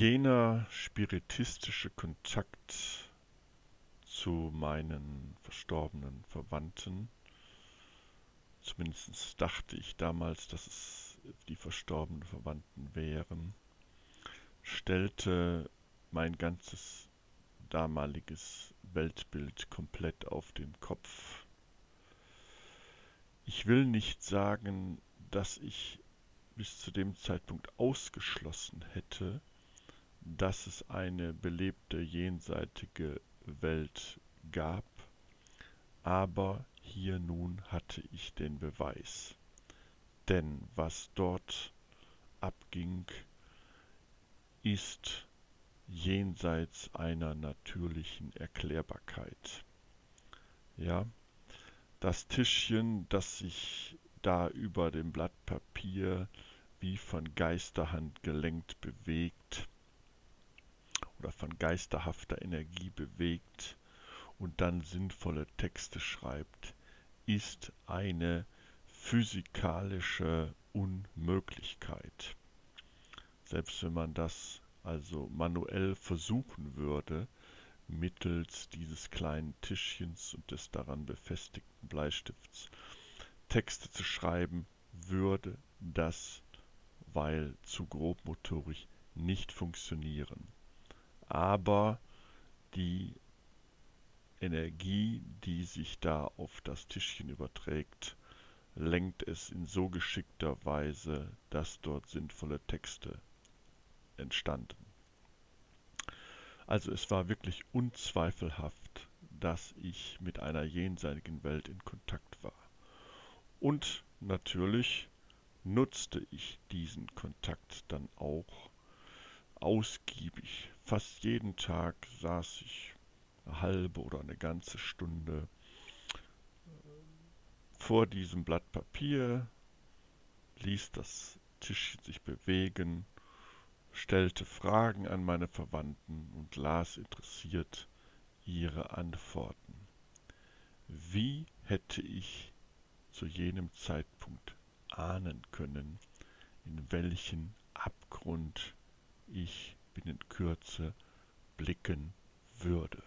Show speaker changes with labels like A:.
A: jener spiritistische Kontakt zu meinen verstorbenen Verwandten, zumindest dachte ich damals, dass es die verstorbenen Verwandten wären, stellte mein ganzes damaliges Weltbild komplett auf den Kopf. Ich will nicht sagen, dass ich bis zu dem Zeitpunkt ausgeschlossen hätte, dass es eine belebte jenseitige Welt gab, aber hier nun hatte ich den Beweis. Denn was dort abging, ist jenseits einer natürlichen Erklärbarkeit. Ja, das Tischchen, das sich da über dem Blatt Papier wie von Geisterhand gelenkt bewegt oder von geisterhafter Energie bewegt und dann sinnvolle Texte schreibt, ist eine physikalische Unmöglichkeit. Selbst wenn man das also manuell versuchen würde, mittels dieses kleinen Tischchens und des daran befestigten Bleistifts Texte zu schreiben, würde das, weil zu grobmotorisch, nicht funktionieren. Aber die Energie, die sich da auf das Tischchen überträgt, lenkt es in so geschickter Weise, dass dort sinnvolle Texte entstanden. Also es war wirklich unzweifelhaft, dass ich mit einer jenseitigen Welt in Kontakt war. Und natürlich nutzte ich diesen Kontakt dann auch ausgiebig. Fast jeden Tag saß ich eine halbe oder eine ganze Stunde vor diesem Blatt Papier, ließ das Tischchen sich bewegen, stellte Fragen an meine Verwandten und las interessiert ihre Antworten. Wie hätte ich zu jenem Zeitpunkt ahnen können, in welchen Abgrund Kürze blicken würde.